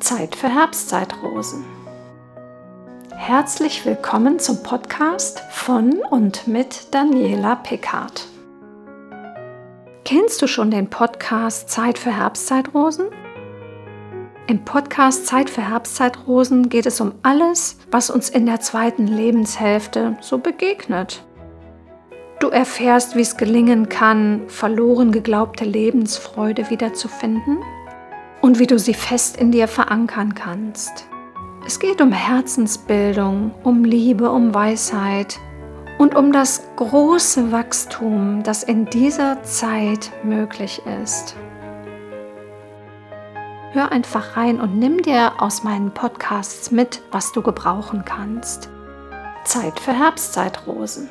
Zeit für Herbstzeitrosen. Herzlich willkommen zum Podcast von und mit Daniela Pickard. Kennst du schon den Podcast Zeit für Herbstzeitrosen? Im Podcast Zeit für Herbstzeitrosen geht es um alles, was uns in der zweiten Lebenshälfte so begegnet. Du erfährst, wie es gelingen kann, verloren geglaubte Lebensfreude wiederzufinden und wie du sie fest in dir verankern kannst. Es geht um Herzensbildung, um Liebe, um Weisheit und um das große Wachstum, das in dieser Zeit möglich ist. Hör einfach rein und nimm dir aus meinen Podcasts mit, was du gebrauchen kannst. Zeit für Herbstzeitrosen.